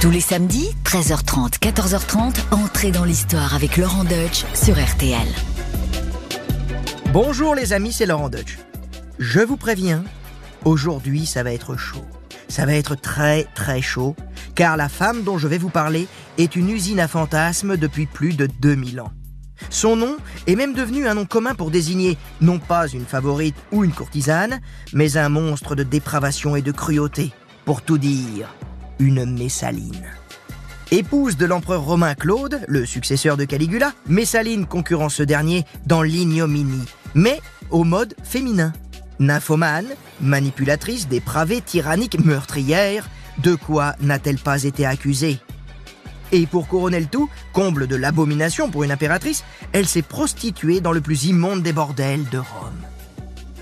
Tous les samedis, 13h30, 14h30, entrez dans l'histoire avec Laurent Deutsch sur RTL. Bonjour les amis, c'est Laurent Deutsch. Je vous préviens, aujourd'hui ça va être chaud. Ça va être très très chaud, car la femme dont je vais vous parler est une usine à fantasmes depuis plus de 2000 ans. Son nom est même devenu un nom commun pour désigner non pas une favorite ou une courtisane, mais un monstre de dépravation et de cruauté. Pour tout dire, une Messaline. Épouse de l'empereur romain Claude, le successeur de Caligula, Messaline concurrence ce dernier dans l'ignominie, mais au mode féminin. Nymphomane, manipulatrice, dépravée, tyrannique, meurtrière, de quoi n'a-t-elle pas été accusée? Et pour couronner le tout, comble de l'abomination pour une impératrice, elle s'est prostituée dans le plus immonde des bordels de Rome.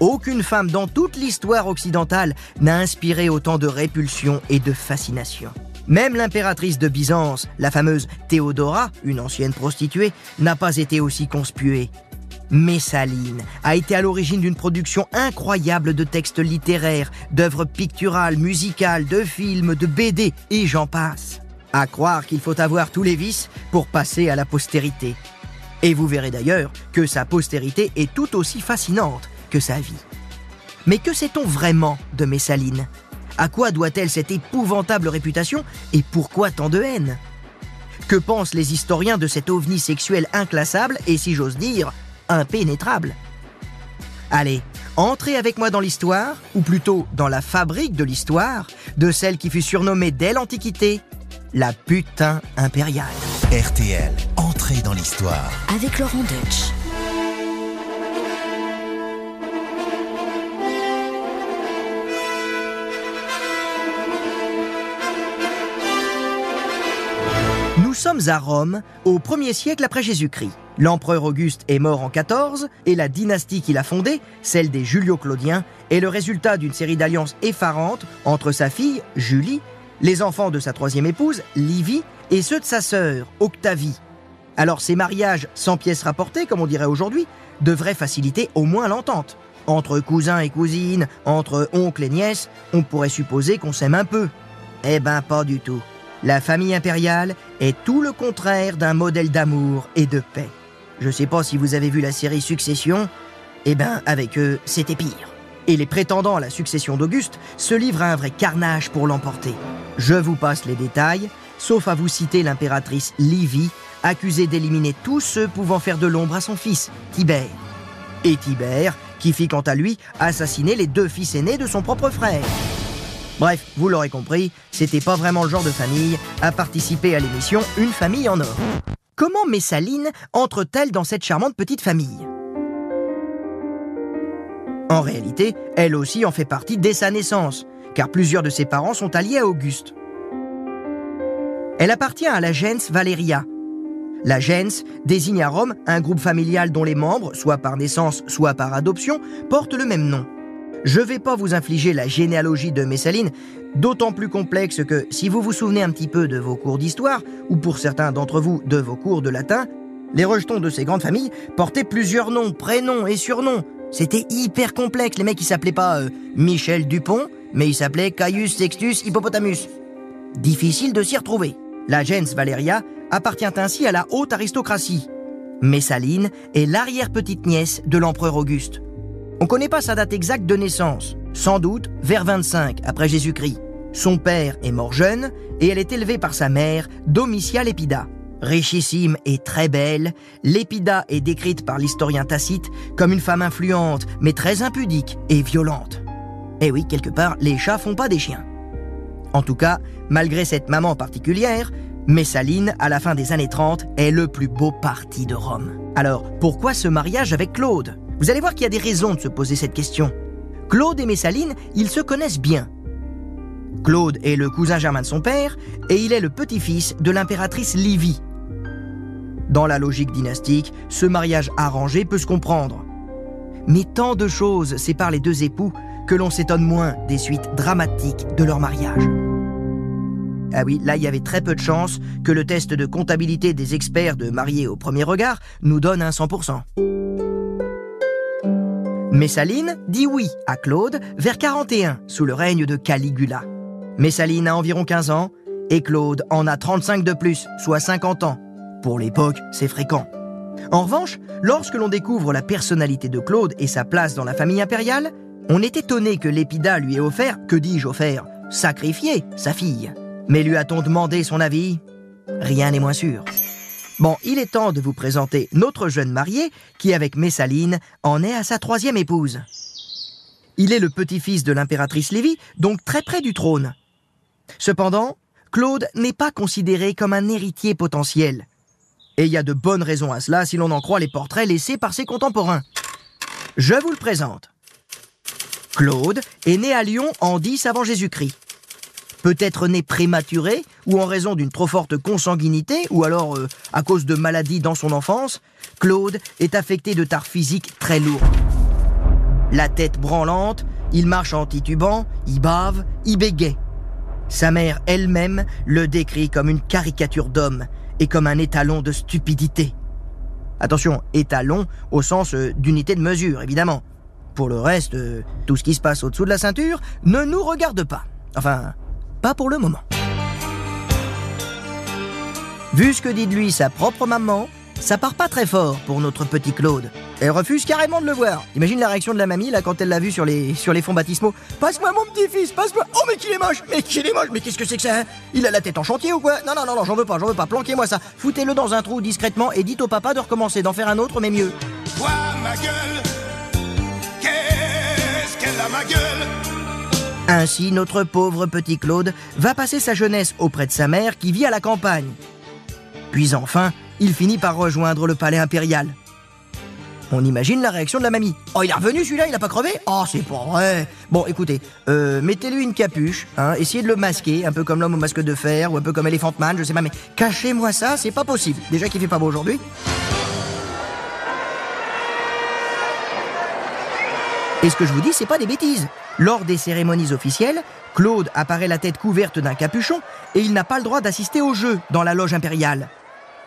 Aucune femme dans toute l'histoire occidentale n'a inspiré autant de répulsion et de fascination. Même l'impératrice de Byzance, la fameuse Théodora, une ancienne prostituée, n'a pas été aussi conspuée. Messaline a été à l'origine d'une production incroyable de textes littéraires, d'œuvres picturales, musicales, de films, de BD, et j'en passe. À croire qu'il faut avoir tous les vices pour passer à la postérité. Et vous verrez d'ailleurs que sa postérité est tout aussi fascinante que sa vie. Mais que sait-on vraiment de Messaline? À quoi doit-elle cette épouvantable réputation et pourquoi tant de haine? Que pensent les historiens de cet ovni sexuel inclassable et, si j'ose dire, impénétrable? Allez, entrez avec moi dans l'histoire, ou plutôt dans la fabrique de l'histoire, de celle qui fut surnommée dès l'Antiquité la putain impériale. RTL, entrez dans l'histoire. Avec Laurent Deutsch. Sommes à Rome, au 1er siècle après Jésus-Christ. L'empereur Auguste est mort en 14 et la dynastie qu'il a fondée, celle des Julio-Claudiens, est le résultat d'une série d'alliances effarantes entre sa fille, Julie, les enfants de sa troisième épouse, Livie, et ceux de sa sœur, Octavie. Alors ces mariages sans pièces rapportées, comme on dirait aujourd'hui, devraient faciliter au moins l'entente. Entre cousins et cousines, entre oncles et nièces, on pourrait supposer qu'on s'aime un peu. Eh ben pas du tout. La famille impériale est tout le contraire d'un modèle d'amour et de paix. Je sais pas si vous avez vu la série Succession, eh ben avec eux, c'était pire. Et les prétendants à la succession d'Auguste se livrent à un vrai carnage pour l'emporter. Je vous passe les détails, sauf à vous citer l'impératrice Livie, accusée d'éliminer tous ceux pouvant faire de l'ombre à son fils, Tibère. Et Tibère, qui fit quant à lui assassiner les deux fils aînés de son propre frère. Bref, vous l'aurez compris, c'était pas vraiment le genre de famille à participer à l'émission Une famille en or. Comment Messaline entre-t-elle dans cette charmante petite famille? En réalité, elle aussi en fait partie dès sa naissance, car plusieurs de ses parents sont alliés à Auguste. Elle appartient à la gens Valeria. La gens désigne à Rome un groupe familial dont les membres, soit par naissance, soit par adoption, portent le même nom. Je vais pas vous infliger la généalogie de Messaline, d'autant plus complexe que si vous vous souvenez un petit peu de vos cours d'histoire, ou pour certains d'entre vous de vos cours de latin, les rejetons de ces grandes familles portaient plusieurs noms, prénoms et surnoms. C'était hyper complexe, les mecs ils s'appelaient pas euh, Michel Dupont, mais ils s'appelaient Caius Sextus Hippopotamus. Difficile de s'y retrouver. La gens Valeria appartient ainsi à la haute aristocratie. Messaline est l'arrière-petite-nièce de l'empereur Auguste. On ne connaît pas sa date exacte de naissance, sans doute vers 25 après Jésus-Christ. Son père est mort jeune et elle est élevée par sa mère, Domitia Lépida. Richissime et très belle, Lépida est décrite par l'historien Tacite comme une femme influente, mais très impudique et violente. Et oui, quelque part, les chats font pas des chiens. En tout cas, malgré cette maman particulière, Messaline, à la fin des années 30, est le plus beau parti de Rome. Alors, pourquoi ce mariage avec Claude? Vous allez voir qu'il y a des raisons de se poser cette question. Claude et Messaline, ils se connaissent bien. Claude est le cousin germain de son père et il est le petit-fils de l'impératrice Livie. Dans la logique dynastique, ce mariage arrangé peut se comprendre. Mais tant de choses séparent les deux époux que l'on s'étonne moins des suites dramatiques de leur mariage. Ah oui, là il y avait très peu de chances que le test de comptabilité des experts de mariés au premier regard nous donne un 100%. Messaline dit oui à Claude vers 41 sous le règne de Caligula. Messaline a environ 15 ans Et Claude en a 35 de plus, soit 50 ans. Pour l'époque, c'est fréquent. En revanche, lorsque l'on découvre la personnalité de Claude et sa place dans la famille impériale, on est étonné que l'épida lui ait offert, que dis-je offert, sacrifié sa fille. Mais lui a-t-on demandé son avis? Rien n'est moins sûr. Bon, il est temps de vous présenter notre jeune marié qui, avec Messaline, en est à sa troisième épouse. Il est le petit-fils de l'impératrice Lévie, donc très près du trône. Cependant, Claude n'est pas considéré comme un héritier potentiel. Et il y a de bonnes raisons à cela si l'on en croit les portraits laissés par ses contemporains. Je vous le présente. Claude est né à Lyon en 10 avant Jésus-Christ. Peut-être né prématuré ou en raison d'une trop forte consanguinité ou alors euh, à cause de maladies dans son enfance, Claude est affecté de tares physiques très lourdes. La tête branlante, il marche en titubant, il bave, il bégaye. Sa mère elle-même le décrit comme une caricature d'homme et comme un étalon de stupidité. Attention, étalon au sens euh, d'unité de mesure, évidemment. Pour le reste, euh, tout ce qui se passe au-dessous de la ceinture ne nous regarde pas. Enfin, pas pour le moment. Vu ce que dit de lui sa propre maman, ça part pas très fort pour notre petit Claude. Elle refuse carrément de le voir. Imagine la réaction de la mamie là quand elle l'a vu sur les, sur les fonds baptismaux. Passe-moi mon petit-fils, passe-moi. Oh mais qu'il est moche, mais qu'il est moche, mais qu'est-ce que c'est que ça hein Il a la tête en chantier ou quoi Non non non non, j'en veux pas, j'en veux pas. Planquez-moi ça. Foutez-le dans un trou discrètement et dites au papa de recommencer, d'en faire un autre mais mieux. Vois ma gueule, qu'est-ce qu'elle a ma gueule? Ainsi, notre pauvre petit Claude va passer sa jeunesse auprès de sa mère qui vit à la campagne. Puis enfin, il finit par rejoindre le palais impérial. On imagine la réaction de la mamie. Oh, il est revenu celui-là, il a pas crevé? Oh, c'est pas vrai. Bon, écoutez, euh, mettez-lui une capuche, hein, essayez de le masquer, un peu comme l'homme au masque de fer ou un peu comme Elephant Man, je sais pas, mais cachez-moi ça, c'est pas possible. Déjà qu'il fait pas beau aujourd'hui. Et ce que je vous dis, c'est pas des bêtises. Lors des cérémonies officielles, Claude apparaît la tête couverte d'un capuchon et il n'a pas le droit d'assister au jeu dans la loge impériale.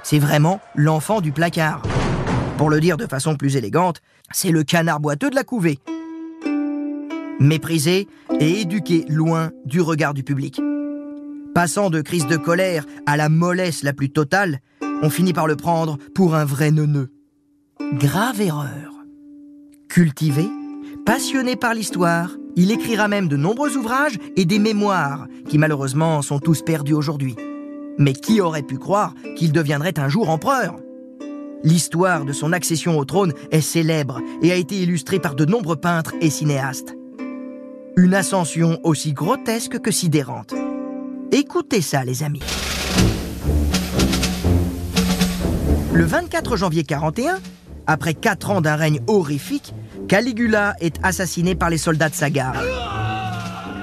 C'est vraiment l'enfant du placard. Pour le dire de façon plus élégante, c'est le canard boiteux de la couvée. Méprisé et éduqué loin du regard du public. Passant de crise de colère à la mollesse la plus totale, on finit par le prendre pour un vrai neuneu. Grave erreur. Cultivé, passionné par l'histoire, il écrira même de nombreux ouvrages et des mémoires qui malheureusement sont tous perdus aujourd'hui. Mais qui aurait pu croire qu'il deviendrait un jour empereur? L'histoire de son accession au trône est célèbre et a été illustrée par de nombreux peintres et cinéastes. Une ascension aussi grotesque que sidérante. Écoutez ça, les amis. Le 24 janvier 41, après quatre ans d'un règne horrifique, Caligula est assassiné par les soldats de sa garde.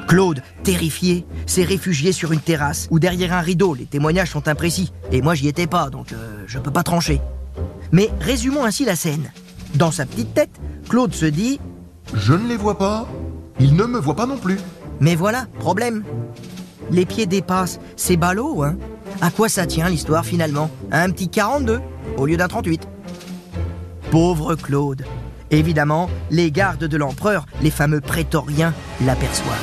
Claude, terrifié, s'est réfugié sur une terrasse ou derrière un rideau. Les témoignages sont imprécis. Et moi, j'y étais pas, donc euh, je peux pas trancher. Mais résumons ainsi la scène. Dans sa petite tête, Claude se dit Je ne les vois pas. Ils ne me voient pas non plus. Mais voilà, problème. Les pieds dépassent. C'est ballot, hein À quoi ça tient l'histoire finalement? Un petit 42 au lieu d'un 38. Pauvre Claude. Évidemment, les gardes de l'empereur, les fameux prétoriens, l'aperçoivent.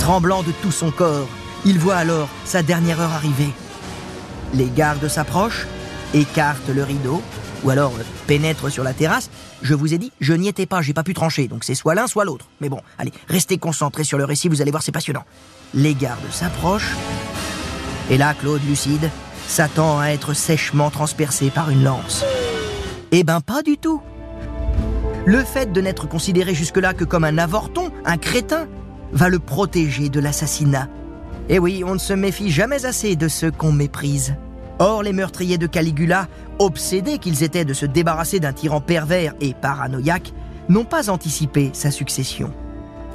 Tremblant de tout son corps, il voit alors sa dernière heure arriver. Les gardes s'approchent, écartent le rideau, ou alors euh, pénètrent sur la terrasse. Je vous ai dit, je n'y étais pas, j'ai pas pu trancher, donc c'est soit l'un, soit l'autre. Mais bon, allez, restez concentrés sur le récit, vous allez voir, c'est passionnant. Les gardes s'approchent, et là, Claude, lucide, s'attend à être sèchement transpercé par une lance. Eh ben, pas du tout. Le fait de n'être considéré jusque-là que comme un avorton, un crétin, va le protéger de l'assassinat. Et oui, on ne se méfie jamais assez de ceux qu'on méprise. Or, les meurtriers de Caligula, obsédés qu'ils étaient de se débarrasser d'un tyran pervers et paranoïaque, n'ont pas anticipé sa succession.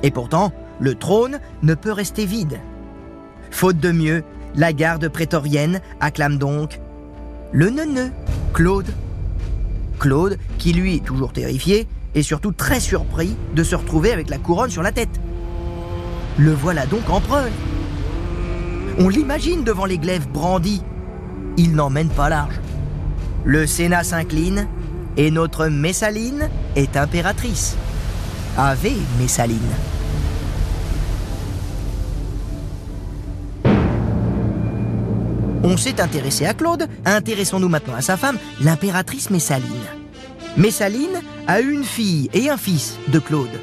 Et pourtant, le trône ne peut rester vide. Faute de mieux, la garde prétorienne acclame donc le neuneu, Claude. Claude, qui lui, toujours terrifié, est surtout très surpris de se retrouver avec la couronne sur la tête. Le voilà donc empereur. On l'imagine devant les glaives brandis. Il n'emmène pas large. Le Sénat s'incline et notre Messaline est impératrice. Ave Messaline. On s'est intéressé à Claude, intéressons-nous maintenant à sa femme, l'impératrice Messaline. Messaline a une fille et un fils de Claude.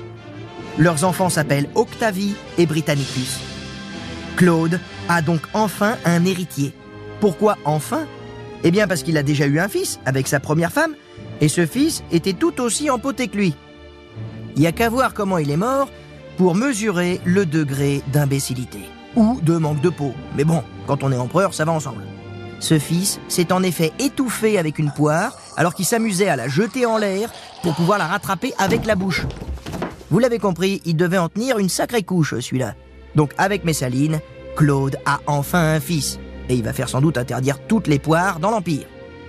Leurs enfants s'appellent Octavie et Britannicus. Claude a donc enfin un héritier. Pourquoi enfin? Eh bien parce qu'il a déjà eu un fils avec sa première femme, et ce fils était tout aussi empoté que lui. Il n'y a qu'à voir comment il est mort pour mesurer le degré d'imbécilité ou de manque de peau. Mais bon, quand on est empereur, ça va ensemble. Ce fils s'est en effet étouffé avec une poire alors qu'il s'amusait à la jeter en l'air pour pouvoir la rattraper avec la bouche. Vous l'avez compris, il devait en tenir une sacrée couche, celui-là. Donc avec Messaline, Claude a enfin un fils. Et il va faire sans doute interdire toutes les poires dans l'Empire.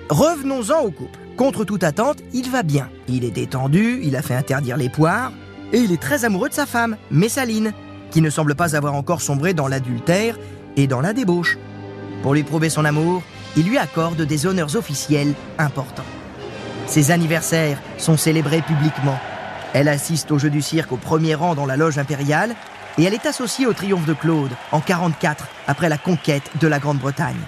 Revenons-en au couple. Contre toute attente, il va bien. Il est détendu, il a fait interdire les poires, et il est très amoureux de sa femme, Messaline, qui ne semble pas avoir encore sombré dans l'adultère et dans la débauche. Pour lui prouver son amour, il lui accorde des honneurs officiels importants. Ses anniversaires sont célébrés publiquement. Elle assiste au jeu du cirque au premier rang dans la loge impériale et elle est associée au triomphe de Claude en 44 après la conquête de la Grande-Bretagne.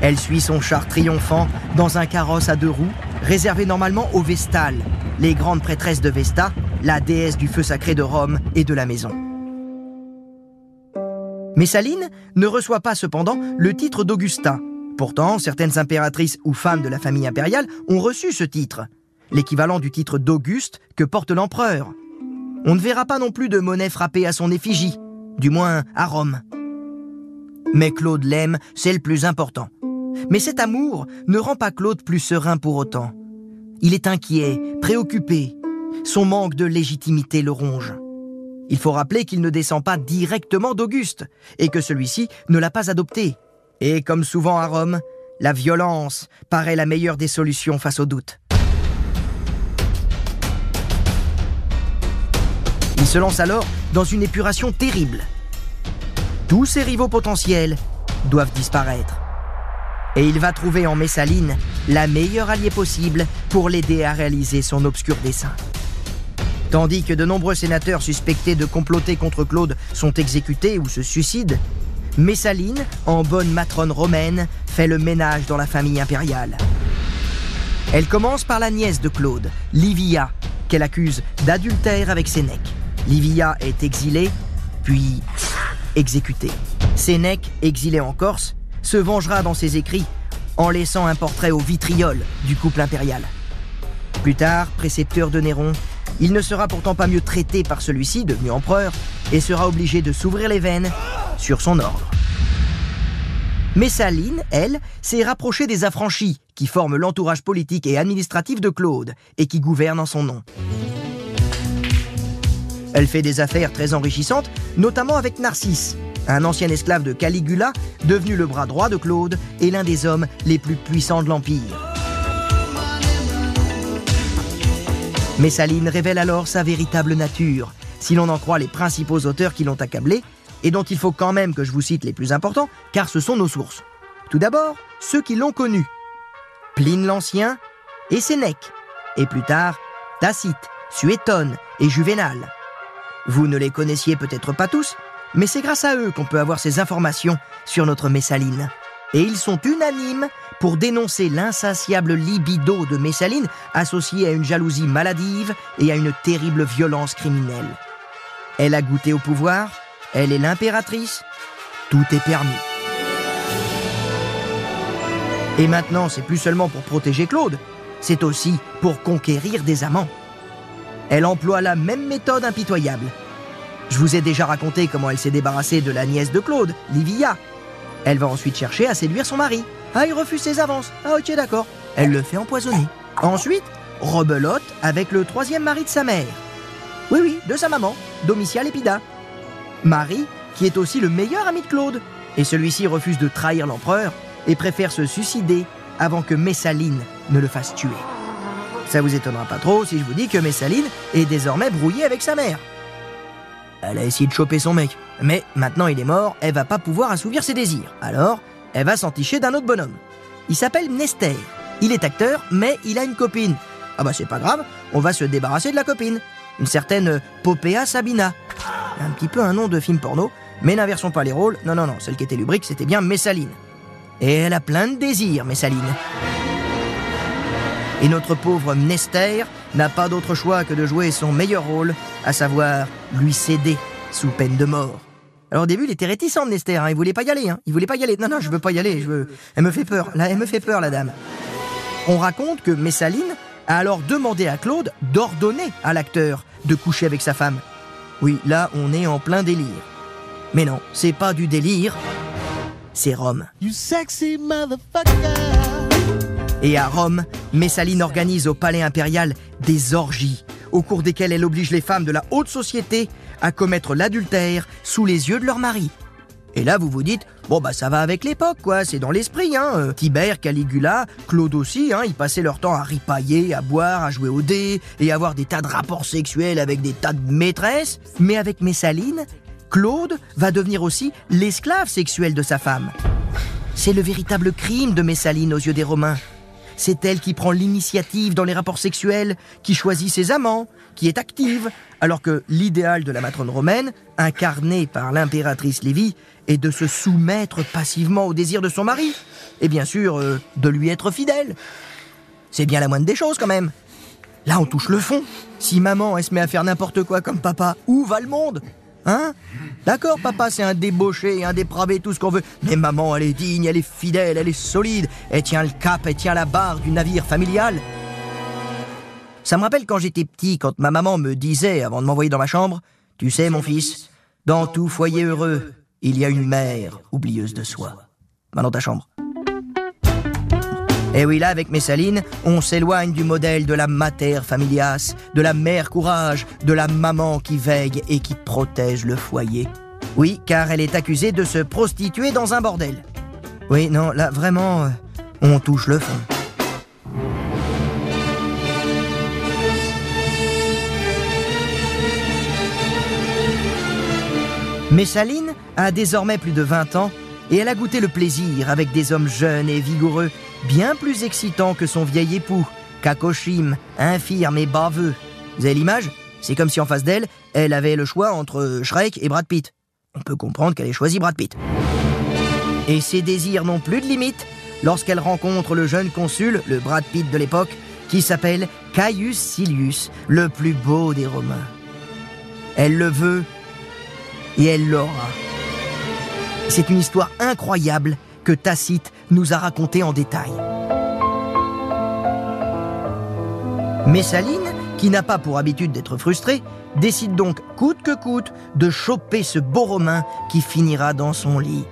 Elle suit son char triomphant dans un carrosse à deux roues réservé normalement aux Vestales, les grandes prêtresses de Vesta, la déesse du feu sacré de Rome et de la maison. Messaline ne reçoit pas cependant le titre d'Augusta. Pourtant, certaines impératrices ou femmes de la famille impériale ont reçu ce titre, l'équivalent du titre d'Auguste que porte l'empereur. On ne verra pas non plus de monnaie frappée à son effigie, du moins à Rome. Mais Claude l'aime, c'est le plus important. Mais cet amour ne rend pas Claude plus serein pour autant. Il est inquiet, préoccupé. Son manque de légitimité le ronge. Il faut rappeler qu'il ne descend pas directement d'Auguste et que celui-ci ne l'a pas adopté. Et comme souvent à Rome, la violence paraît la meilleure des solutions face au doute. Il se lance alors dans une épuration terrible. Tous ses rivaux potentiels doivent disparaître. Et il va trouver en Messaline la meilleure alliée possible pour l'aider à réaliser son obscur dessein. Tandis que de nombreux sénateurs suspectés de comploter contre Claude sont exécutés ou se suicident, Messaline, en bonne matrone romaine, fait le ménage dans la famille impériale. Elle commence par la nièce de Claude, Livia, qu'elle accuse d'adultère avec Sénèque. Livia est exilée, puis exécutée. Sénèque, exilé en Corse, se vengera dans ses écrits en laissant un portrait au vitriol du couple impérial. Plus tard, précepteur de Néron, il ne sera pourtant pas mieux traité par celui-ci, devenu empereur, et sera obligé de s'ouvrir les veines sur son ordre. Messaline, elle, s'est rapprochée des affranchis, qui forment l'entourage politique et administratif de Claude, et qui gouvernent en son nom. Elle fait des affaires très enrichissantes, notamment avec Narcisse, un ancien esclave de Caligula, devenu le bras droit de Claude et l'un des hommes les plus puissants de l'Empire. Messaline révèle alors sa véritable nature, si l'on en croit les principaux auteurs qui l'ont accablé, et dont il faut quand même que je vous cite les plus importants, car ce sont nos sources. Tout d'abord, ceux qui l'ont connu. Pline l'Ancien et Sénèque, et plus tard, Tacite, Suétone et Juvénal. Vous ne les connaissiez peut-être pas tous, mais c'est grâce à eux qu'on peut avoir ces informations sur notre Messaline. Et ils sont unanimes pour dénoncer l'insatiable libido de Messaline associée à une jalousie maladive et à une terrible violence criminelle. Elle a goûté au pouvoir, elle est l'impératrice, tout est permis. Et maintenant, c'est plus seulement pour protéger Claude, c'est aussi pour conquérir des amants. Elle emploie la même méthode impitoyable. Je vous ai déjà raconté comment elle s'est débarrassée de la nièce de Claude, Livia. Elle va ensuite chercher à séduire son mari. Ah, il refuse ses avances. Ah, ok, d'accord. Elle le fait empoisonner. Ensuite, rebelote avec le troisième mari de sa mère. Oui, oui, de sa maman, Domitial Épida. Marie, qui est aussi le meilleur ami de Claude. Et celui-ci refuse de trahir l'empereur et préfère se suicider avant que Messaline ne le fasse tuer. Ça vous étonnera pas trop si je vous dis que Messaline est désormais brouillée avec sa mère. Elle a essayé de choper son mec, mais maintenant il est mort, elle va pas pouvoir assouvir ses désirs. Alors, elle va s'enticher d'un autre bonhomme. Il s'appelle Nester. Il est acteur, mais il a une copine. Ah bah c'est pas grave, on va se débarrasser de la copine. Une certaine Popea Sabina. Un petit peu un nom de film porno, mais n'inversons pas les rôles. Non, non, non, celle qui était lubrique, c'était bien Messaline. Et elle a plein de désirs, Messaline. Et notre pauvre Mnester n'a pas d'autre choix que de jouer son meilleur rôle, à savoir lui céder sous peine de mort. Alors au début, il était réticent, Mnester, hein, il voulait pas y aller, hein. il voulait pas y aller. Non, non, je veux pas y aller, je veux... Elle me fait peur, là, elle me fait peur, la dame. On raconte que Messaline a alors demandé à Claude d'ordonner à l'acteur de coucher avec sa femme. Oui, là, on est en plein délire. Mais non, c'est pas du délire, c'est Rome. You sexy motherfucker. Et à Rome, Messaline organise au palais impérial des orgies, au cours desquelles elle oblige les femmes de la haute société à commettre l'adultère sous les yeux de leur mari. Et là, vous vous dites, bon bah ça va avec l'époque, quoi, c'est dans l'esprit, hein. Euh, Tibère, Caligula, Claude aussi, hein, ils passaient leur temps à ripailler, à boire, à jouer au dé, et avoir des tas de rapports sexuels avec des tas de maîtresses. Mais avec Messaline, Claude va devenir aussi l'esclave sexuel de sa femme. C'est le véritable crime de Messaline aux yeux des Romains. C'est elle qui prend l'initiative dans les rapports sexuels, qui choisit ses amants, qui est active, alors que l'idéal de la matrone romaine, incarné par l'impératrice Lévie, est de se soumettre passivement au désir de son mari, et bien sûr euh, de lui être fidèle. C'est bien la moindre des choses quand même. Là, on touche le fond. Si maman, elle se met à faire n'importe quoi comme papa, où va le monde? Hein D'accord, papa, c'est un débauché, un dépravé, tout ce qu'on veut. Mais maman, elle est digne, elle est fidèle, elle est solide. Elle tient le cap, elle tient la barre du navire familial. Ça me rappelle quand j'étais petit, quand ma maman me disait, avant de m'envoyer dans ma chambre, Tu sais, mon fils, dans tout foyer heureux, il y a une mère oublieuse de soi. Va dans ta chambre. Et oui, là, avec Messaline, on s'éloigne du modèle de la mater familias, de la mère courage, de la maman qui veille et qui protège le foyer. Oui, car elle est accusée de se prostituer dans un bordel. Oui, non, là, vraiment, euh, on touche le fond. Messaline a désormais plus de 20 ans et elle a goûté le plaisir avec des hommes jeunes et vigoureux, bien plus excitants que son vieil époux, Kakoshim, infirme et baveux. Vous avez l'image? C'est comme si en face d'elle, elle avait le choix entre Shrek et Brad Pitt. On peut comprendre qu'elle ait choisi Brad Pitt. Et ses désirs n'ont plus de limite lorsqu'elle rencontre le jeune consul, le Brad Pitt de l'époque, qui s'appelle Caius Silius, le plus beau des Romains. Elle le veut et elle l'aura. C'est une histoire incroyable que Tacite nous a racontée en détail. Messaline, qui n'a pas pour habitude d'être frustrée, décide donc coûte que coûte de choper ce beau Romain qui finira dans son lit.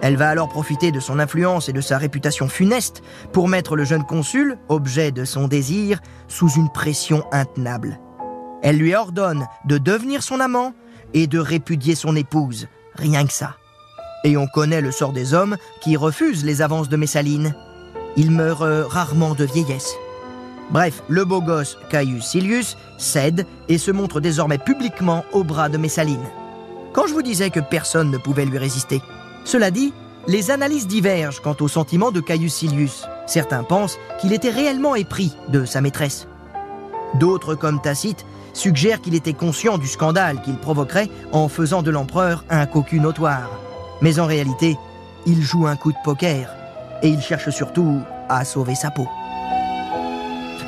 Elle va alors profiter de son influence et de sa réputation funeste pour mettre le jeune consul, objet de son désir, sous une pression intenable. Elle lui ordonne de devenir son amant et de répudier son épouse, rien que ça. Et on connaît le sort des hommes qui refusent les avances de Messaline. Ils meurent euh, rarement de vieillesse. Bref, le beau gosse Caius Silius cède et se montre désormais publiquement au bras de Messaline. Quand je vous disais que personne ne pouvait lui résister, cela dit, les analyses divergent quant au sentiment de Caius Silius. Certains pensent qu'il était réellement épris de sa maîtresse. D'autres, comme Tacite, suggèrent qu'il était conscient du scandale qu'il provoquerait en faisant de l'empereur un cocu notoire. Mais en réalité, il joue un coup de poker et il cherche surtout à sauver sa peau.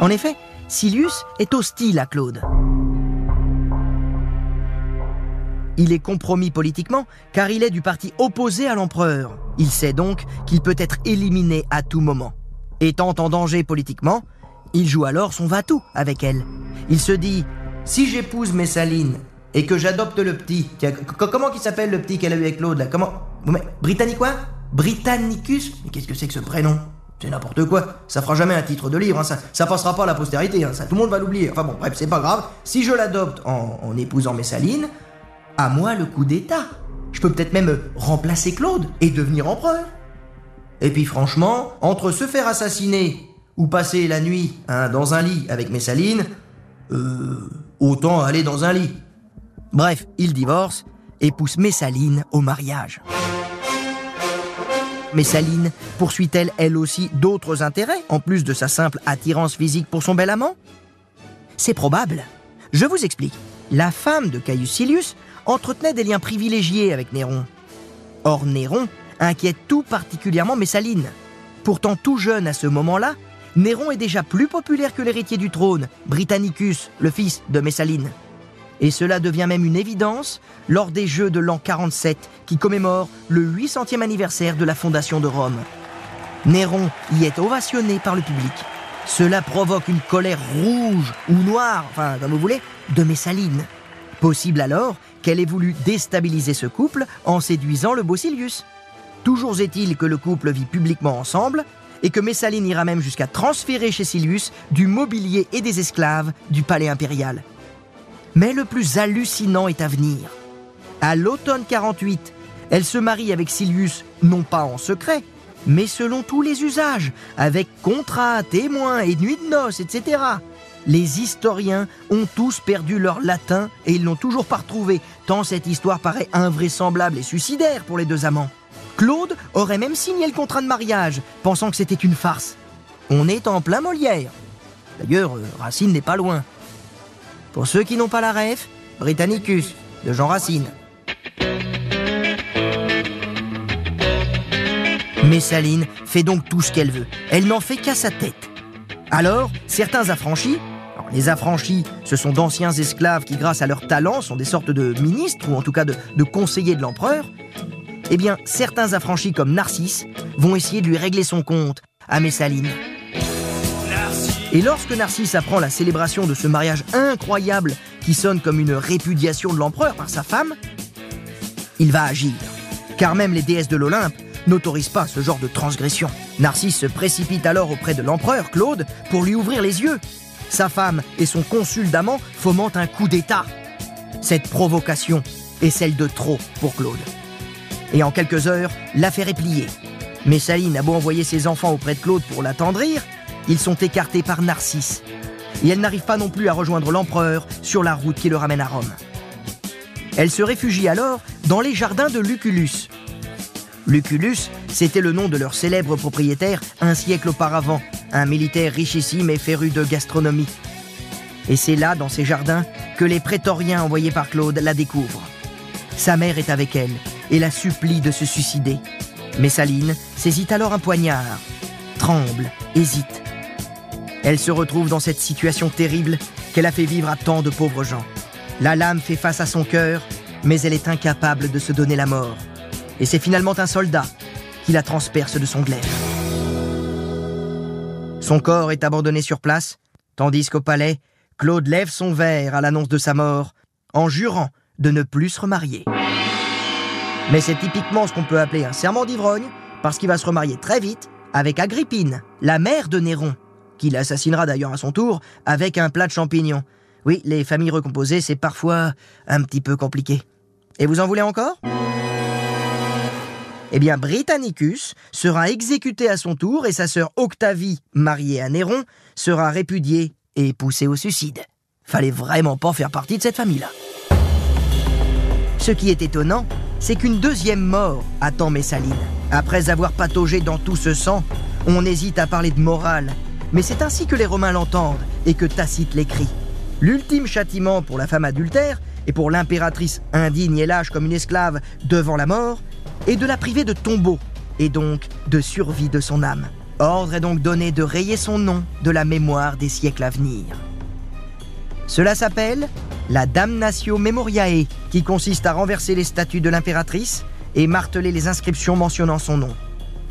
En effet, Silius est hostile à Claude. Il est compromis politiquement car il est du parti opposé à l'empereur. Il sait donc qu'il peut être éliminé à tout moment. Étant en danger politiquement, il joue alors son va-tout avec elle. Il se dit si j'épouse Messaline et que j'adopte le petit, comment il s'appelle le petit qu'elle a eu avec Claude là? Comment? Britannicois? Britannicus? Mais qu'est-ce que c'est que ce prénom? C'est n'importe quoi. Ça fera jamais un titre de livre. Hein. Ça, ça passera pas à la postérité. Hein. Tout le monde va l'oublier. Enfin bon, bref, c'est pas grave. Si je l'adopte en, en épousant Messaline, à moi le coup d'État. Je peux peut-être même remplacer Claude et devenir empereur. Et puis franchement, entre se faire assassiner ou passer la nuit hein, dans un lit avec Messaline, euh, autant aller dans un lit. Bref, il divorce et pousse Messaline au mariage. Messaline poursuit-elle elle aussi d'autres intérêts, en plus de sa simple attirance physique pour son bel amant? C'est probable. Je vous explique. La femme de Caius Silius entretenait des liens privilégiés avec Néron. Or, Néron inquiète tout particulièrement Messaline. Pourtant tout jeune à ce moment-là, Néron est déjà plus populaire que l'héritier du trône, Britannicus, le fils de Messaline. Et cela devient même une évidence lors des Jeux de l'an 47 qui commémorent le 800e anniversaire de la fondation de Rome. Néron y est ovationné par le public. Cela provoque une colère rouge ou noire, enfin comme vous voulez, de Messaline. Possible alors qu'elle ait voulu déstabiliser ce couple en séduisant le beau Silius. Toujours est-il que le couple vit publiquement ensemble et que Messaline ira même jusqu'à transférer chez Silius du mobilier et des esclaves du palais impérial. Mais le plus hallucinant est à venir. À l'automne 48, elle se marie avec Silius non pas en secret, mais selon tous les usages, avec contrat, témoins et nuit de noces, etc. Les historiens ont tous perdu leur latin et ils l'ont toujours pas retrouvé, tant cette histoire paraît invraisemblable et suicidaire pour les deux amants. Claude aurait même signé le contrat de mariage, pensant que c'était une farce. On est en plein Molière. D'ailleurs, euh, Racine n'est pas loin. Pour ceux qui n'ont pas la ref, Britannicus, de Jean Racine. Messaline fait donc tout ce qu'elle veut. Elle n'en fait qu'à sa tête. Alors, certains affranchis, les affranchis, ce sont d'anciens esclaves qui, grâce à leur talent, sont des sortes de ministres, ou en tout cas de conseillers de l'empereur, eh bien, certains affranchis comme Narcisse vont essayer de lui régler son compte à Messaline. Et lorsque Narcisse apprend la célébration de ce mariage incroyable qui sonne comme une répudiation de l'empereur par sa femme, il va agir. Car même les déesses de l'Olympe n'autorisent pas ce genre de transgression. Narcisse se précipite alors auprès de l'empereur Claude pour lui ouvrir les yeux. Sa femme et son consul d'amant fomentent un coup d'État. Cette provocation est celle de trop pour Claude. Et en quelques heures, l'affaire est pliée. Messaline a beau envoyer ses enfants auprès de Claude pour l'attendrir, ils sont écartés par Narcisse. Et elle n'arrive pas non plus à rejoindre l'empereur sur la route qui le ramène à Rome. Elle se réfugie alors dans les jardins de Lucullus. Lucullus, c'était le nom de leur célèbre propriétaire un siècle auparavant, un militaire richissime et féru de gastronomie. Et c'est là, dans ces jardins, que les prétoriens envoyés par Claude la découvrent. Sa mère est avec elle et la supplie de se suicider. Messaline saisit alors un poignard, tremble, hésite. Elle se retrouve dans cette situation terrible qu'elle a fait vivre à tant de pauvres gens. La lame fait face à son cœur, mais elle est incapable de se donner la mort. Et c'est finalement un soldat qui la transperce de son glaive. Son corps est abandonné sur place, tandis qu'au palais, Claude lève son verre à l'annonce de sa mort, en jurant de ne plus se remarier. Mais c'est typiquement ce qu'on peut appeler un serment d'ivrogne, parce qu'il va se remarier très vite avec Agrippine, la mère de Néron, qui l'assassinera d'ailleurs à son tour avec un plat de champignons. Oui, les familles recomposées, c'est parfois un petit peu compliqué. Et vous en voulez encore? Eh bien, Britannicus sera exécuté à son tour et sa sœur Octavie, mariée à Néron, sera répudiée et poussée au suicide. Fallait vraiment pas faire partie de cette famille-là. Ce qui est étonnant, c'est qu'une deuxième mort attend Messaline. Après avoir pataugé dans tout ce sang, on hésite à parler de morale, mais c'est ainsi que les Romains l'entendent et que Tacite l'écrit. L'ultime châtiment pour la femme adultère et pour l'impératrice indigne et lâche comme une esclave devant la mort est de la priver de tombeau et donc de survie de son âme. Ordre est donc donné de rayer son nom de la mémoire des siècles à venir. Cela s'appelle la damnatio memoriae, qui consiste à renverser les statues de l'impératrice et marteler les inscriptions mentionnant son nom.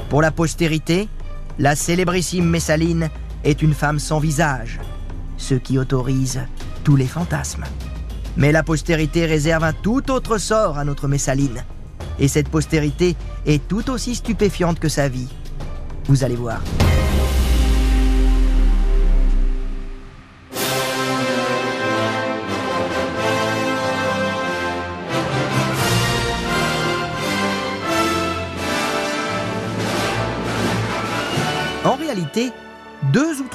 Pour la postérité, la célébrissime Messaline est une femme sans visage, ce qui autorise tous les fantasmes. Mais la postérité réserve un tout autre sort à notre Messaline. Et cette postérité est tout aussi stupéfiante que sa vie. Vous allez voir.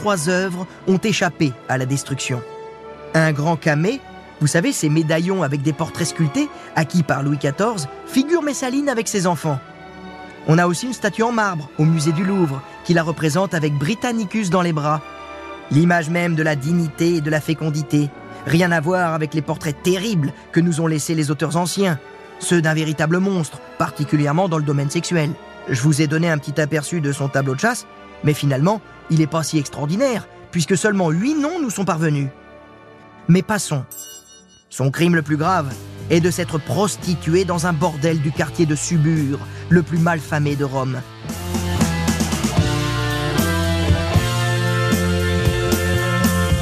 23 œuvres ont échappé à la destruction. Un grand camé, vous savez, ces médaillons avec des portraits sculptés, acquis par Louis XIV, figure Messaline avec ses enfants. On a aussi une statue en marbre au musée du Louvre, qui la représente avec Britannicus dans les bras. L'image même de la dignité et de la fécondité. Rien à voir avec les portraits terribles que nous ont laissés les auteurs anciens, ceux d'un véritable monstre, particulièrement dans le domaine sexuel. Je vous ai donné un petit aperçu de son tableau de chasse, mais finalement, il n'est pas si extraordinaire, puisque seulement huit noms nous sont parvenus. Mais passons. Son crime le plus grave est de s'être prostitué dans un bordel du quartier de Subur, le plus malfamé de Rome.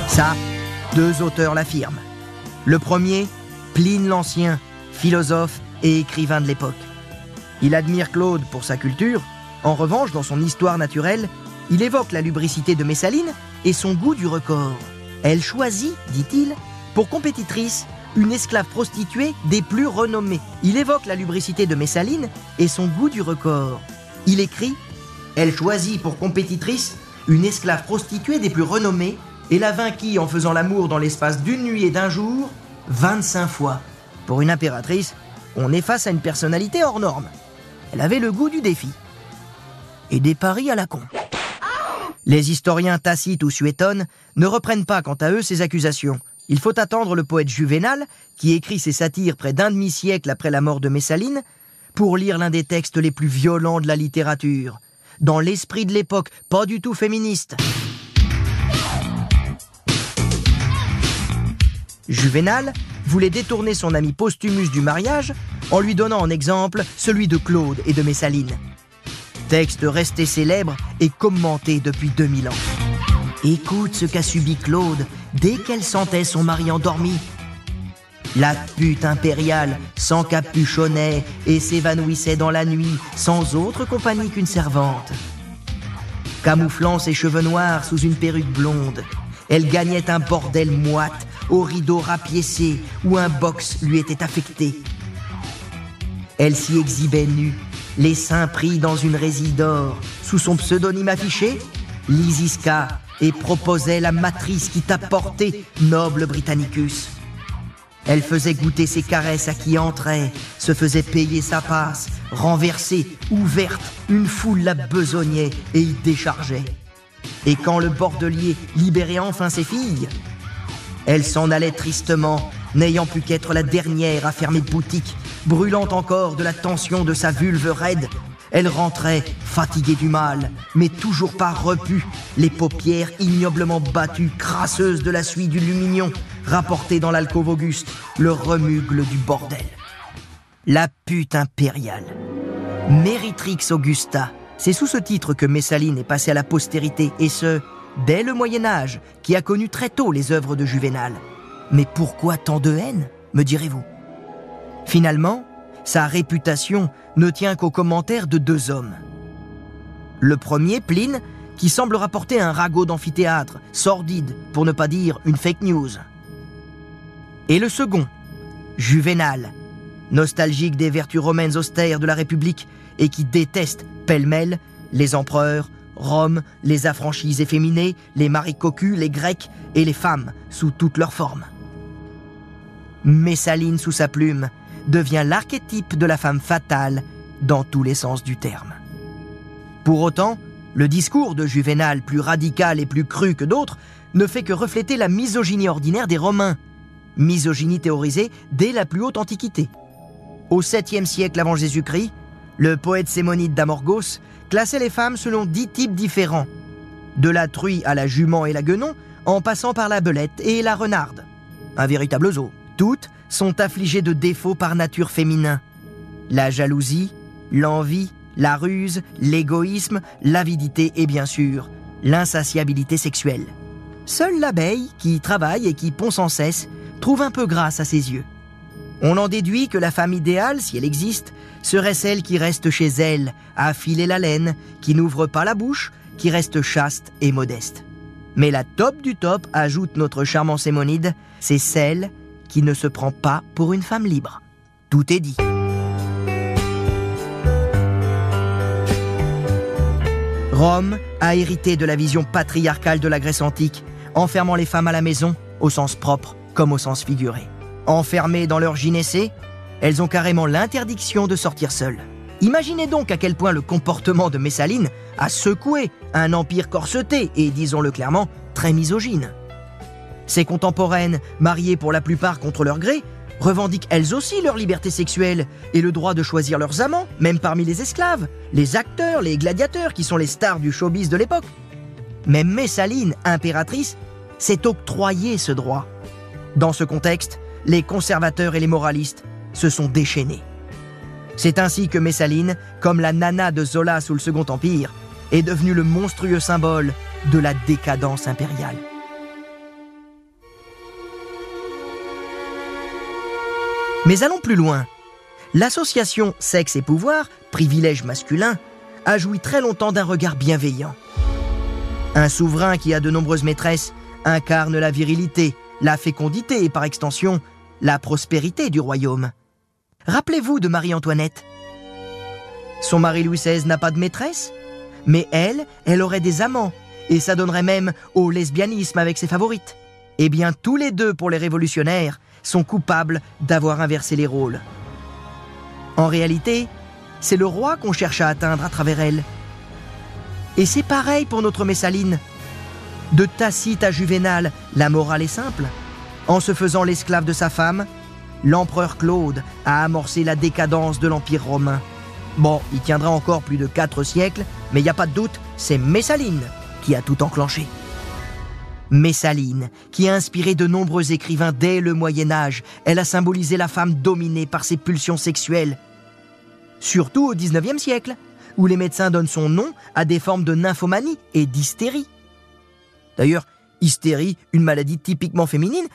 Ça, deux auteurs l'affirment. Le premier, Pline l'Ancien, philosophe et écrivain de l'époque. Il admire Claude pour sa culture. En revanche, dans son histoire naturelle, il évoque la lubricité de Messaline et son goût du record. Elle choisit, dit-il, pour compétitrice une esclave prostituée des plus renommées. Il évoque la lubricité de Messaline et son goût du record. Il écrit Elle choisit pour compétitrice une esclave prostituée des plus renommées et la vainquit en faisant l'amour dans l'espace d'une nuit et d'un jour 25 fois. Pour une impératrice, on est face à une personnalité hors norme. Elle avait le goût du défi. Et des paris à la con. Les historiens Tacite ou Suétone ne reprennent pas quant à eux ces accusations. Il faut attendre le poète Juvénal, qui écrit ses satires près d'un demi-siècle après la mort de Messaline, pour lire l'un des textes les plus violents de la littérature, dans l'esprit de l'époque, pas du tout féministe. Juvénal voulait détourner son ami Postumus du mariage en lui donnant en exemple celui de Claude et de Messaline. Texte resté célèbre et commenté depuis 2000 ans. Écoute ce qu'a subi Claude dès qu'elle sentait son mari endormi. La pute impériale s'encapuchonnait et s'évanouissait dans la nuit sans autre compagnie qu'une servante. Camouflant ses cheveux noirs sous une perruque blonde, elle gagnait un bordel moite au rideau rapiécé où un box lui était affecté. Elle s'y exhibait nue, les seins pris dans une résille d'or, sous son pseudonyme affiché, Lysiska, et proposait la matrice qui t'a porté, noble Britannicus. Elle faisait goûter ses caresses à qui entrait, se faisait payer sa passe, renversée, ouverte, une foule la besognait et y déchargeait. Et quand le bordelier libérait enfin ses filles, elle s'en allait tristement, n'ayant pu qu'être la dernière à fermer boutique, brûlant encore de la tension de sa vulve raide. Elle rentrait, fatiguée du mal, mais toujours pas repue, les paupières ignoblement battues, crasseuses de la suie du lumignon, rapportée dans l'alcôve auguste, le remugle du bordel. La pute impériale. Méritrix Augusta. C'est sous ce titre que Messaline est passée à la postérité, et ce, dès le Moyen Âge, qui a connu très tôt les œuvres de Juvénal. Mais pourquoi tant de haine, me direz-vous? Finalement, sa réputation ne tient qu'aux commentaires de deux hommes. Le premier, Pline, qui semble rapporter un ragot d'amphithéâtre, sordide, pour ne pas dire une fake news. Et le second, Juvénal, nostalgique des vertus romaines austères de la République et qui déteste pêle-mêle les empereurs, Rome, les affranchis efféminés, les maris cocus, les grecs et les femmes sous toutes leurs formes. Messaline sous sa plume devient l'archétype de la femme fatale dans tous les sens du terme. Pour autant, le discours de Juvénal, plus radical et plus cru que d'autres, ne fait que refléter la misogynie ordinaire des Romains, misogynie théorisée dès la plus haute antiquité. Au 7e siècle avant Jésus-Christ, le poète sémonide d'Amorgos classait les femmes selon dix types différents. De la truie à la jument et la guenon, en passant par la belette et la renarde. Un véritable zoo. Toutes sont affligées de défauts par nature féminin. La jalousie, l'envie, la ruse, l'égoïsme, l'avidité et bien sûr, l'insatiabilité sexuelle. Seule l'abeille, qui travaille et qui pond sans cesse, trouve un peu grâce à ses yeux. On en déduit que la femme idéale, si elle existe, serait celle qui reste chez elle, à filer la laine, qui n'ouvre pas la bouche, qui reste chaste et modeste. Mais la top du top, ajoute notre charmant Sémonide, c'est celle qui ne se prend pas pour une femme libre. Tout est dit. Rome a hérité de la vision patriarcale de la Grèce antique, enfermant les femmes à la maison, au sens propre comme au sens figuré. Enfermées dans leur gynécée, elles ont carrément l'interdiction de sortir seules. Imaginez donc à quel point le comportement de Messaline a secoué un empire corseté et, disons-le clairement, très misogyne. Ses contemporaines, mariées pour la plupart contre leur gré, revendiquent elles aussi leur liberté sexuelle et le droit de choisir leurs amants, même parmi les esclaves, les acteurs, les gladiateurs qui sont les stars du showbiz de l'époque. Mais Messaline, impératrice, s'est octroyé ce droit. Dans ce contexte, les conservateurs et les moralistes se sont déchaînés. C'est ainsi que Messaline, comme la nana de Zola sous le Second Empire, est devenue le monstrueux symbole de la décadence impériale. Mais allons plus loin. L'association Sexe et Pouvoir, privilège masculin, a joui très longtemps d'un regard bienveillant. Un souverain qui a de nombreuses maîtresses incarne la virilité, la fécondité et par extension la prospérité du royaume. Rappelez-vous de Marie-Antoinette. Son mari Louis XVI n'a pas de maîtresse, mais elle, elle aurait des amants, et ça donnerait même au lesbianisme avec ses favorites. Eh bien, tous les deux, pour les révolutionnaires, sont coupables d'avoir inversé les rôles. En réalité, c'est le roi qu'on cherche à atteindre à travers elle. Et c'est pareil pour notre Messaline. De Tacite à Juvénal, la morale est simple. En se faisant l'esclave de sa femme, l'empereur Claude a amorcé la décadence de l'Empire romain. Bon, il tiendra encore plus de quatre siècles, mais il n'y a pas de doute, c'est Messaline qui a tout enclenché. Messaline, qui a inspiré de nombreux écrivains dès le Moyen Âge, elle a symbolisé la femme dominée par ses pulsions sexuelles. Surtout au XIXe siècle, où les médecins donnent son nom à des formes de nymphomanie et d'hystérie. D'ailleurs, hystérie, une maladie typiquement féminine,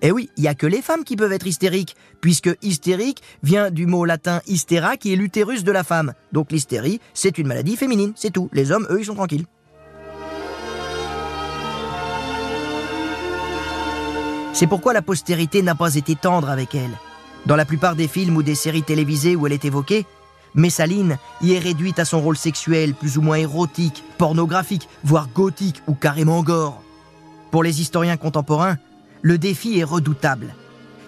eh oui, il n'y a que les femmes qui peuvent être hystériques, puisque hystérique vient du mot latin hystera qui est l'utérus de la femme. Donc l'hystérie, c'est une maladie féminine, c'est tout. Les hommes, eux, ils sont tranquilles. C'est pourquoi la postérité n'a pas été tendre avec elle. Dans la plupart des films ou des séries télévisées où elle est évoquée, Messaline y est réduite à son rôle sexuel plus ou moins érotique, pornographique, voire gothique ou carrément gore. Pour les historiens contemporains, le défi est redoutable,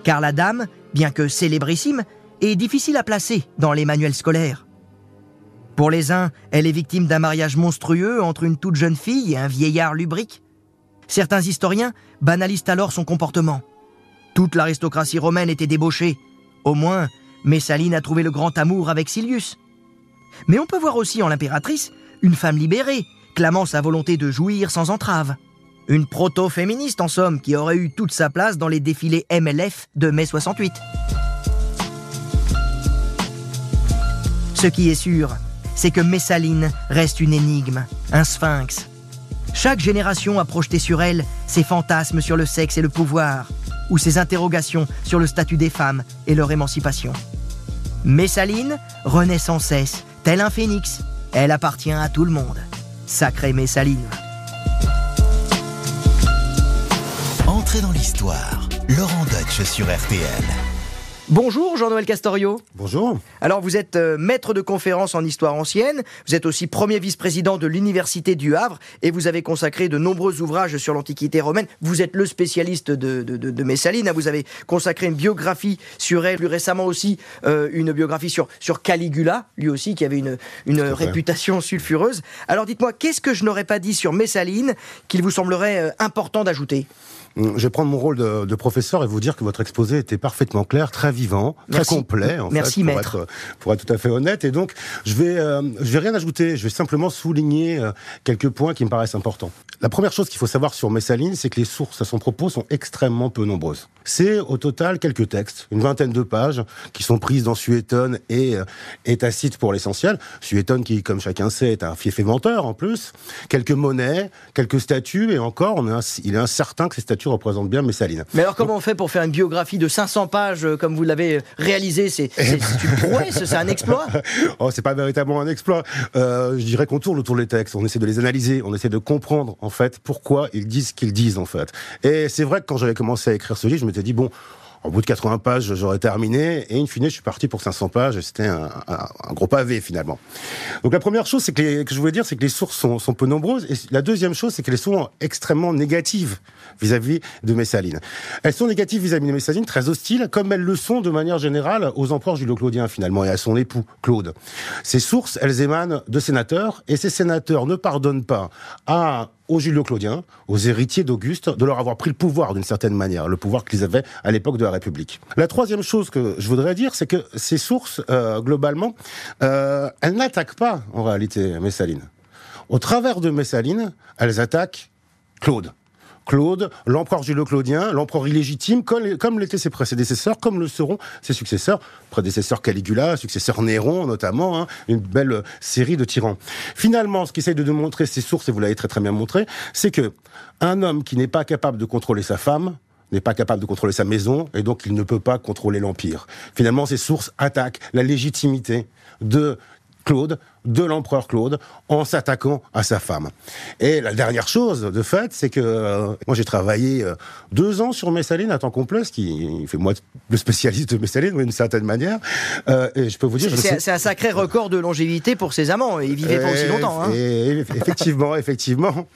car la dame, bien que célébrissime, est difficile à placer dans les manuels scolaires. Pour les uns, elle est victime d'un mariage monstrueux entre une toute jeune fille et un vieillard lubrique. Certains historiens banalisent alors son comportement. Toute l'aristocratie romaine était débauchée. Au moins, Messaline a trouvé le grand amour avec Silius. Mais on peut voir aussi en l'impératrice une femme libérée, clamant sa volonté de jouir sans entrave. Une proto-féministe en somme qui aurait eu toute sa place dans les défilés MLF de mai 68. Ce qui est sûr, c'est que Messaline reste une énigme, un sphinx. Chaque génération a projeté sur elle ses fantasmes sur le sexe et le pouvoir, ou ses interrogations sur le statut des femmes et leur émancipation. Messaline renaît sans cesse, tel un phénix. Elle appartient à tout le monde. Sacrée Messaline. Entrez dans l'histoire. Laurent Deutsch sur RTL. Bonjour Jean-Noël Castorio. Bonjour. Alors vous êtes euh, maître de conférence en histoire ancienne, vous êtes aussi premier vice-président de l'Université du Havre et vous avez consacré de nombreux ouvrages sur l'Antiquité romaine. Vous êtes le spécialiste de, de, de- de Messaline, hein. vous avez consacré une biographie sur elle, plus récemment aussi euh, une biographie sur, sur Caligula, lui aussi qui avait une, une réputation sulfureuse. Alors dites-moi, qu'est-ce que je n'aurais pas dit sur Messaline qu'il vous semblerait euh, important d'ajouter? Je vais prendre mon rôle de, de professeur et vous dire que votre exposé était parfaitement clair, très vivant, très complet. En Merci, fait, pour maître. Être, pour être tout à fait honnête. Et donc, je vais, euh, je vais rien ajouter. Je vais simplement souligner euh, quelques points qui me paraissent importants. La première chose qu'il faut savoir sur Messaline, c'est que les sources à son propos sont extrêmement peu nombreuses. C'est au total quelques textes, une vingtaine de pages, qui sont prises dans Suétone et, euh, et Tacite pour l'essentiel. Suétone qui, comme chacun sait, est un fief et menteur en plus. Quelques monnaies, quelques statues, et encore, on il est incertain que ces statues représentent bien Messaline. Mais alors comment on fait pour faire une biographie de 500 pages euh, comme vous l'avez euh, réalisé? C'est c'est- c'est une prouesse, c'est un exploit? Oh, c'est pas véritablement un exploit. Euh, je dirais qu'on tourne autour des textes, on essaie de les analyser, on essaie de comprendre en fait pourquoi ils disent ce qu'ils disent en fait. Et c'est vrai que quand j'avais commencé à écrire ce livre, je m'étais dit bon. En bout de 80 pages, j'aurais terminé, et in fine, je suis parti pour 500 pages, et c'était un, un- gros pavé finalement. Donc la première chose, c'est que, les- que je voulais dire, c'est que les sources sont, sont peu nombreuses, et la deuxième chose, c'est qu'elles sont extrêmement négatives vis-à-vis de Messaline. Elles sont négatives vis-à-vis de Messaline, très hostiles, comme elles le sont de manière générale aux empereurs julio-claudiens finalement, et à son époux Claude. Ces sources, elles émanent de sénateurs, et ces sénateurs ne pardonnent pas à aux Julio-Claudiens, aux héritiers d'Auguste, de leur avoir pris le pouvoir d'une certaine manière, le pouvoir qu'ils avaient à l'époque de la République. La troisième chose que je voudrais dire, c'est que ces sources, euh, globalement, euh, elles n'attaquent pas en réalité Messaline. Au travers de Messaline, elles attaquent Claude. Claude, l'empereur Julio-Claudien, l'empereur illégitime, comme, l'étaient ses prédécesseurs, comme le seront ses successeurs, prédécesseur Caligula, successeur Néron notamment, hein, une belle série de tyrans. Finalement, ce qu'essaye de démontrer ces sources, et vous l'avez très très bien montré, c'est que un homme qui n'est pas capable de contrôler sa femme, n'est pas capable de contrôler sa maison et donc il ne peut pas contrôler l'empire. Finalement, ces sources attaquent la légitimité de Claude, de l'empereur Claude, en s'attaquant à sa femme. Et la dernière chose, de fait, c'est que euh, moi j'ai travaillé euh, deux ans sur Messaline à temps complet, ce qui fait moi le spécialiste de Messaline d'une certaine manière. Euh, et je peux vous dire, c'est un sacré record de longévité pour ses amants. Ils vivaient pas aussi longtemps. Hein. Et, effectivement, effectivement.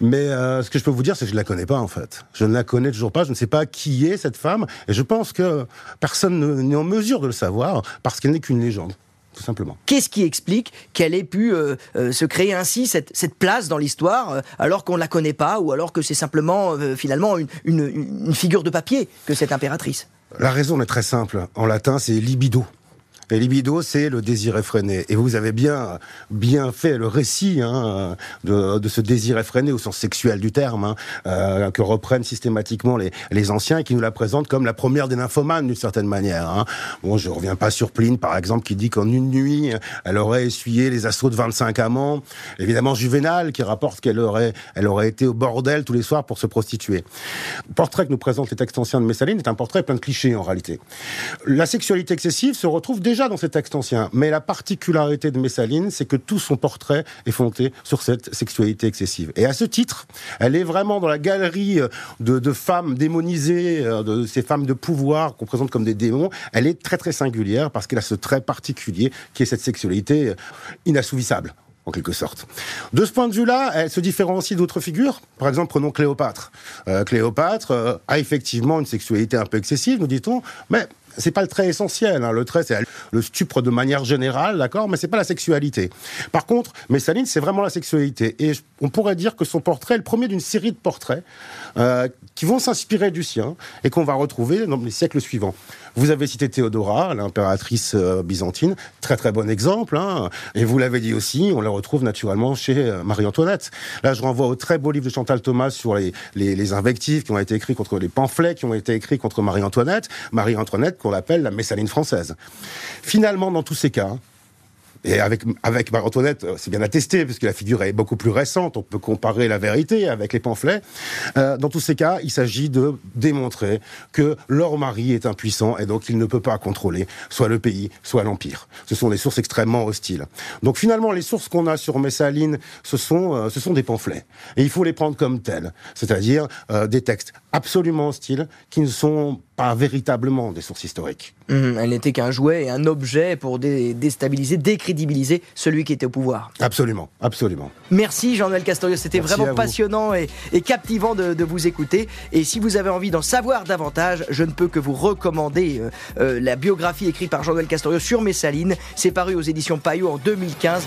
Mais ce que je peux vous dire, c'est que je ne la connais pas en fait. Je ne la connais toujours pas. Je ne sais pas qui est cette femme. Et je pense que personne n'est en mesure de le savoir parce qu'elle n'est qu'une légende simplement. Qu'est-ce qui explique qu'elle ait pu euh, euh, se créer ainsi cette, place dans l'histoire, euh, alors qu'on ne la connaît pas, ou alors que c'est simplement finalement une figure de papier que cette impératrice? La raison est très simple. En latin, c'est libido. Et libido, c'est le désir effréné. Et vous avez bien, bien fait le récit hein, de, ce désir effréné au sens sexuel du terme, hein, euh, que reprennent systématiquement les, les anciens et qui nous la présentent comme la première des nymphomanes d'une certaine manière. Hein. Bon, je reviens pas sur Pline, par exemple, qui dit qu'en une nuit, elle aurait essuyé les assauts de 25 amants. Évidemment, Juvénal, qui rapporte qu'elle aurait, elle aurait été au bordel tous les soirs pour se prostituer. Le portrait que nous présentent les textes anciens de Messaline est un portrait plein de clichés en réalité. La sexualité excessive se retrouve déjà dans ces textes anciens. Mais la particularité de Messaline, c'est que tout son portrait est fondé sur cette sexualité excessive. Et à ce titre, elle est vraiment dans la galerie euh, de, femmes démonisées, euh, de ces femmes de pouvoir qu'on présente comme des démons. Elle est très très singulière parce qu'elle a ce trait particulier qui est cette sexualité euh, inassouvissable en quelque sorte. De ce point de vue-là, elle se différencie d'autres figures. Par exemple, prenons Cléopâtre. Cléopâtre a effectivement une sexualité un peu excessive, nous dit-on, mais c'est pas le trait essentiel. Hein. Le trait, c'est le stupre de manière générale, d'accord, mais c'est pas la sexualité. Par contre, Messaline, c'est vraiment la sexualité. Et on pourrait dire que son portrait est le premier d'une série de portraits euh, qui vont s'inspirer du sien et qu'on va retrouver dans les siècles suivants. Vous avez cité Théodora, l'impératrice euh, byzantine, très très bon exemple. Hein. Et vous l'avez dit aussi, on la retrouve naturellement chez euh, Marie-Antoinette. Là, je renvoie au très beau livre de Chantal Thomas sur les, les, les invectives qui ont été écrits contre les pamphlets qui ont été écrits contre Marie-Antoinette. Marie-Antoinette qu'on appelle la Messaline française. Finalement, dans tous ces cas, et avec, avec Marie-Antoinette, euh, c'est bien attesté, puisque la figure est beaucoup plus récente, on peut comparer la vérité avec les pamphlets. Euh, dans tous ces cas, il s'agit de démontrer que leur mari est impuissant et donc il ne peut pas contrôler soit le pays, soit l'empire. Ce sont des sources extrêmement hostiles. Donc finalement, les sources qu'on a sur Messaline, ce sont, euh, ce sont des pamphlets. Et il faut les prendre comme tels, c'est-à-dire des textes absolument hostiles qui ne sont pas véritablement des sources historiques. Mmh, elle n'était qu'un jouet et un objet pour déstabiliser, décrédibiliser celui qui était au pouvoir. Absolument, absolument. Merci Jean-Noël Castorio, c'était vraiment passionnant et, captivant de, vous écouter. Et si vous avez envie d'en savoir davantage, je ne peux que vous recommander euh, euh, la biographie écrite par Jean-Noël Castorio sur Messaline. C'est paru aux éditions Payot en 2015.